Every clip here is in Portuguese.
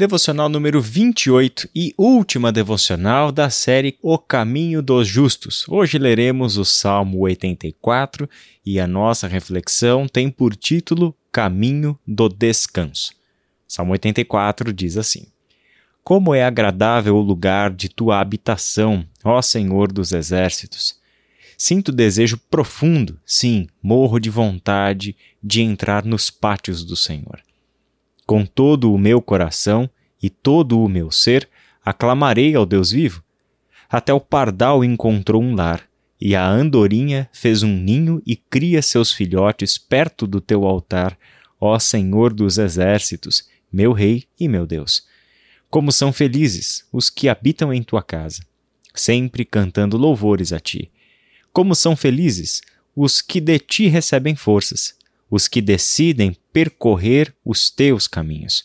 Devocional número 28 e última devocional da série O Caminho dos Justos. Hoje leremos o Salmo 84 e a nossa reflexão tem por título Caminho do Descanso. Salmo 84 diz assim: Como é agradável o lugar de tua habitação, ó Senhor dos exércitos! Sinto desejo profundo, sim, morro de vontade de entrar nos pátios do Senhor. Com todo o meu coração e todo o meu ser, aclamarei ao Deus vivo. Até o pardal encontrou um lar, e a andorinha fez um ninho e cria seus filhotes perto do teu altar, ó Senhor dos exércitos, meu Rei e meu Deus. Como são felizes os que habitam em tua casa, sempre cantando louvores a ti. Como são felizes os que de ti recebem forças os que decidem percorrer os teus caminhos.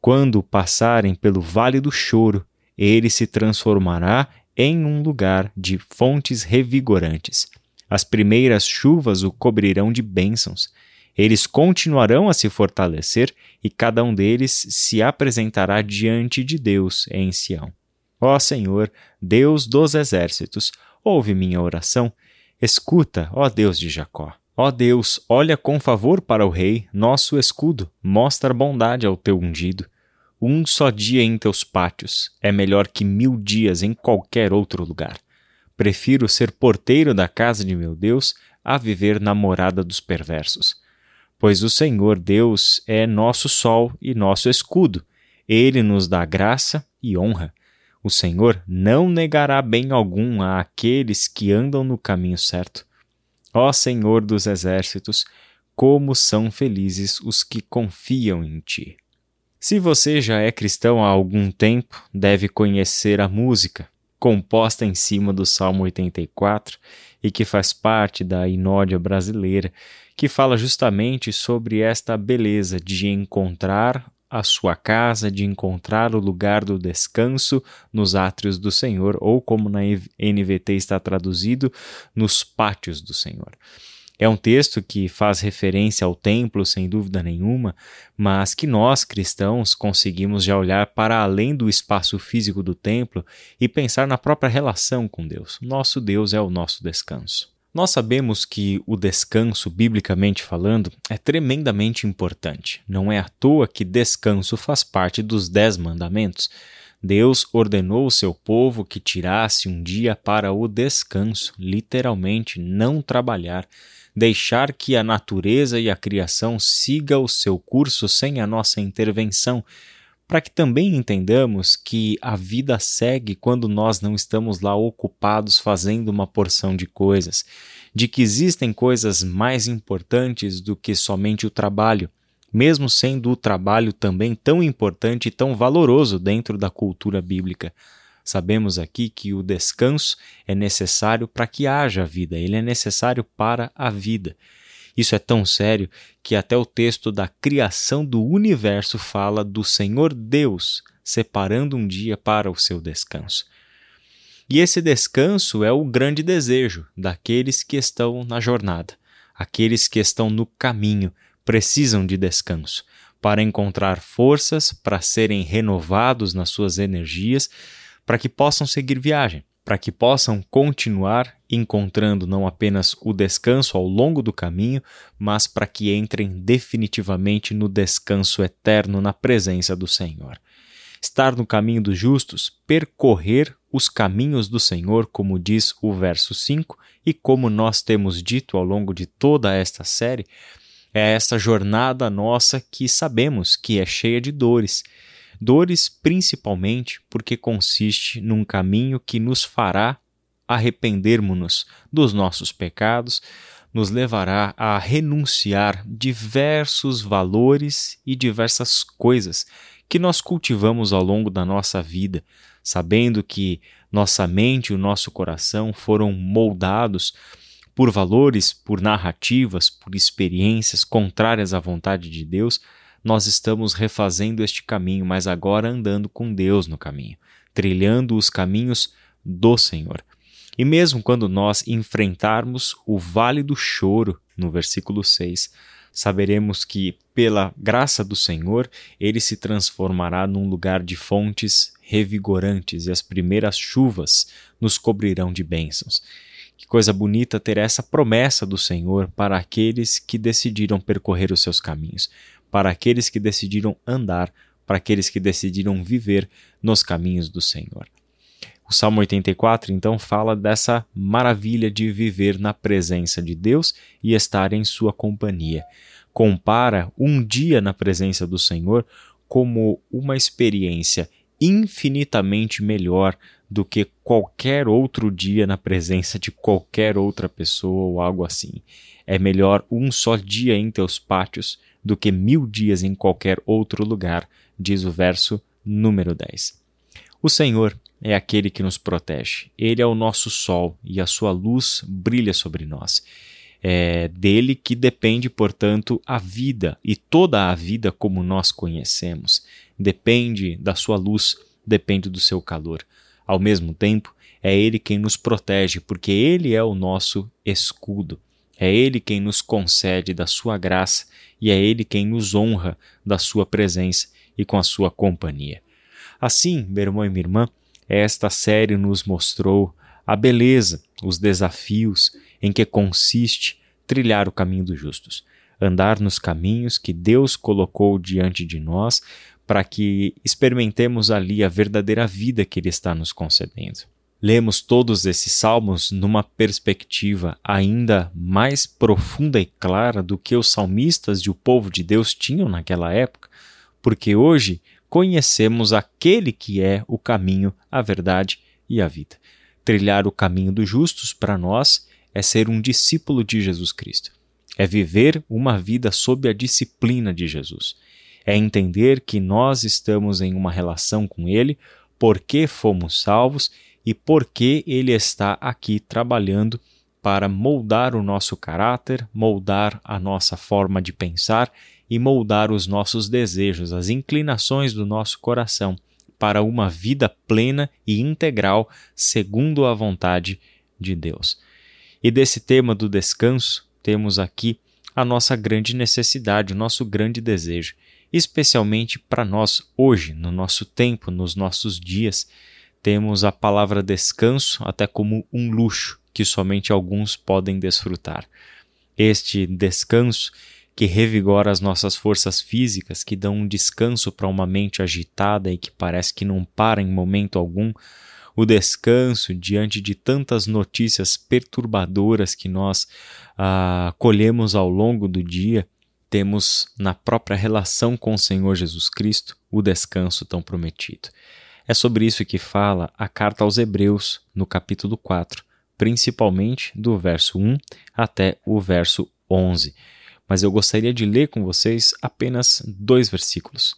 Quando passarem pelo vale do choro, ele se transformará em um lugar de fontes revigorantes. As primeiras chuvas o cobrirão de bênçãos. Eles continuarão a se fortalecer e cada um deles se apresentará diante de Deus em Sião. Ó Senhor, Deus dos exércitos, ouve minha oração. Escuta, ó Deus de Jacó. Ó Deus, olha com favor para o Rei, nosso escudo, mostra bondade ao teu ungido. Um só dia em teus pátios é melhor que mil dias em qualquer outro lugar. Prefiro ser porteiro da casa de meu Deus a viver na morada dos perversos. Pois o Senhor Deus é nosso sol e nosso escudo. Ele nos dá graça e honra. O Senhor não negará bem algum a aqueles que andam no caminho certo. Ó Senhor dos exércitos, como são felizes os que confiam em ti. Se você já é cristão há algum tempo, deve conhecer a música, composta em cima do Salmo 84 e que faz parte da inódia brasileira, que fala justamente sobre esta beleza de encontrar a sua casa, de encontrar o lugar do descanso nos átrios do Senhor, ou como na NVT está traduzido, nos pátios do Senhor. É um texto que faz referência ao templo, sem dúvida nenhuma, mas que nós, cristãos, conseguimos já olhar para além do espaço físico do templo e pensar na própria relação com Deus. Nosso Deus é o nosso descanso. Nós sabemos que o descanso, biblicamente falando, é tremendamente importante. Não é à toa que descanso faz parte dos Dez Mandamentos. Deus ordenou o seu povo que tirasse um dia para o descanso, literalmente, não trabalhar, deixar que a natureza e a criação siga o seu curso sem a nossa intervenção, para que também entendamos que a vida segue quando nós não estamos lá ocupados fazendo uma porção de coisas, de que existem coisas mais importantes do que somente o trabalho, mesmo sendo o trabalho também tão importante e tão valoroso dentro da cultura bíblica. Sabemos aqui que o descanso é necessário para que haja vida, ele é necessário para a vida. Isso é tão sério que até o texto da criação do universo fala do Senhor Deus separando um dia para o seu descanso. E esse descanso é o grande desejo daqueles que estão na jornada. Aqueles que estão no caminho precisam de descanso para encontrar forças, para serem renovados nas suas energias, para que possam seguir viagem para que possam continuar encontrando não apenas o descanso ao longo do caminho, mas para que entrem definitivamente no descanso eterno na presença do Senhor. Estar no caminho dos justos, percorrer os caminhos do Senhor, como diz o verso 5, e como nós temos dito ao longo de toda esta série, é esta jornada nossa que sabemos que é cheia de dores Dores principalmente porque consiste num caminho que nos fará arrependermos-nos dos nossos pecados, nos levará a renunciar diversos valores e diversas coisas que nós cultivamos ao longo da nossa vida, sabendo que nossa mente e o nosso coração foram moldados por valores, por narrativas, por experiências contrárias à vontade de Deus nós estamos refazendo este caminho, mas agora andando com Deus no caminho, trilhando os caminhos do Senhor. E mesmo quando nós enfrentarmos o vale do choro, no versículo 6, saberemos que, pela graça do Senhor, ele se transformará num lugar de fontes revigorantes e as primeiras chuvas nos cobrirão de bênçãos. Que coisa bonita ter essa promessa do Senhor para aqueles que decidiram percorrer os seus caminhos, para aqueles que decidiram andar, para aqueles que decidiram viver nos caminhos do Senhor. O Salmo 84 então fala dessa maravilha de viver na presença de Deus e estar em sua companhia. Compara um dia na presença do Senhor como uma experiência infinitamente melhor do que qualquer outro dia na presença de qualquer outra pessoa ou algo assim. É melhor um só dia em teus pátios do que mil dias em qualquer outro lugar, diz o verso número 10. O Senhor é aquele que nos protege. Ele é o nosso sol e a sua luz brilha sobre nós. É dele que depende, portanto, a vida e toda a vida como nós conhecemos. Depende da sua luz, depende do seu calor. Ao mesmo tempo, é ele quem nos protege, porque ele é o nosso escudo. É ele quem nos concede da sua graça e é ele quem nos honra da sua presença e com a sua companhia. Assim, meu irmão e minha irmã, esta série nos mostrou a beleza, os desafios em que consiste trilhar o caminho dos justos, andar nos caminhos que Deus colocou diante de nós para que experimentemos ali a verdadeira vida que Ele está nos concedendo. Lemos todos esses salmos numa perspectiva ainda mais profunda e clara do que os salmistas e o povo de Deus tinham naquela época, porque hoje conhecemos aquele que é o caminho, a verdade e a vida. Trilhar o caminho dos justos para nós é ser um discípulo de Jesus Cristo. É viver uma vida sob a disciplina de Jesus. É entender que nós estamos em uma relação com Ele, porque fomos salvos e porque Ele está aqui trabalhando para moldar o nosso caráter, moldar a nossa forma de pensar e moldar os nossos desejos, as inclinações do nosso coração para uma vida plena e integral segundo a vontade de Deus. E desse tema do descanso, temos aqui a nossa grande necessidade, o nosso grande desejo, especialmente para nós hoje, no nosso tempo, nos nossos dias. Temos a palavra descanso até como um luxo que somente alguns podem desfrutar. Este descanso que revigora as nossas forças físicas, que dão um descanso para uma mente agitada e que parece que não para em momento algum, o descanso diante de tantas notícias perturbadoras que nós ah, colhemos ao longo do dia, temos na própria relação com o Senhor Jesus Cristo o descanso tão prometido. É sobre isso que fala a carta aos Hebreus, no capítulo 4, principalmente do verso 1 até o verso 11 mas eu gostaria de ler com vocês apenas dois versículos.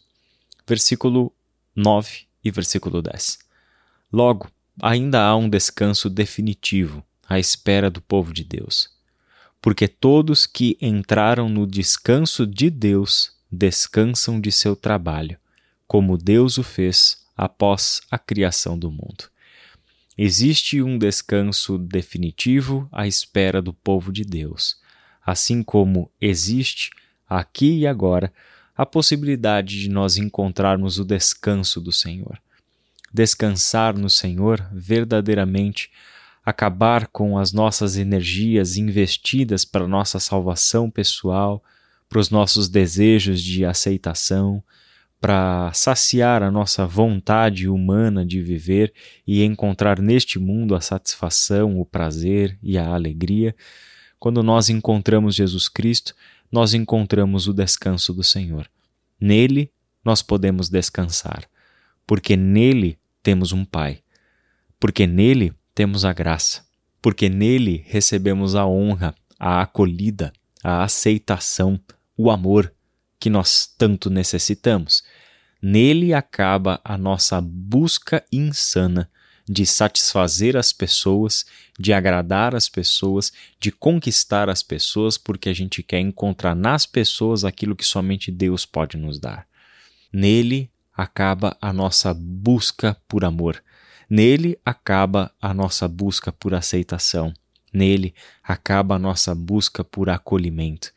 Versículo 9 e versículo 10. Logo, ainda há um descanso definitivo à espera do povo de Deus. Porque todos que entraram no descanso de Deus descansam de seu trabalho, como Deus o fez após a criação do mundo. Existe um descanso definitivo à espera do povo de Deus assim como existe, aqui e agora, a possibilidade de nós encontrarmos o descanso do Senhor. Descansar no Senhor verdadeiramente, acabar com as nossas energias investidas para nossa salvação pessoal, para os nossos desejos de aceitação, para saciar a nossa vontade humana de viver e encontrar neste mundo a satisfação, o prazer e a alegria quando nós encontramos Jesus Cristo, nós encontramos o descanso do Senhor. Nele nós podemos descansar, porque nele temos um Pai, porque nele temos a graça, porque nele recebemos a honra, a acolhida, a aceitação, o amor que nós tanto necessitamos. Nele acaba a nossa busca insana de satisfazer as pessoas, de agradar as pessoas, de conquistar as pessoas, porque a gente quer encontrar nas pessoas aquilo que somente Deus pode nos dar. Nele acaba a nossa busca por amor. Nele acaba a nossa busca por aceitação. Nele acaba a nossa busca por acolhimento.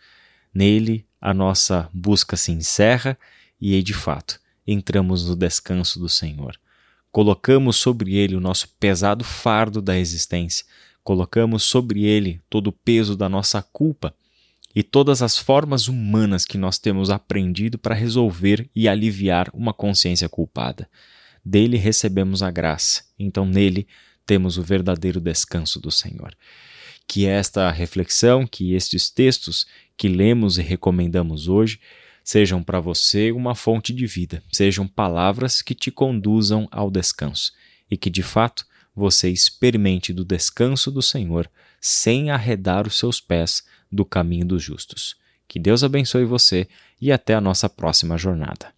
Nele, a nossa busca se encerra e, de fato, entramos no descanso do Senhor. Colocamos sobre ele o nosso pesado fardo da existência, colocamos sobre ele todo o peso da nossa culpa e todas as formas humanas que nós temos aprendido para resolver e aliviar uma consciência culpada. Dele recebemos a graça, então nele temos o verdadeiro descanso do Senhor. Que esta reflexão, que estes textos que lemos e recomendamos hoje, sejam para você uma fonte de vida, sejam palavras que te conduzam ao descanso e que de fato você experimente do descanso do Senhor sem arredar os seus pés do caminho dos justos. Que Deus abençoe você e até a nossa próxima jornada.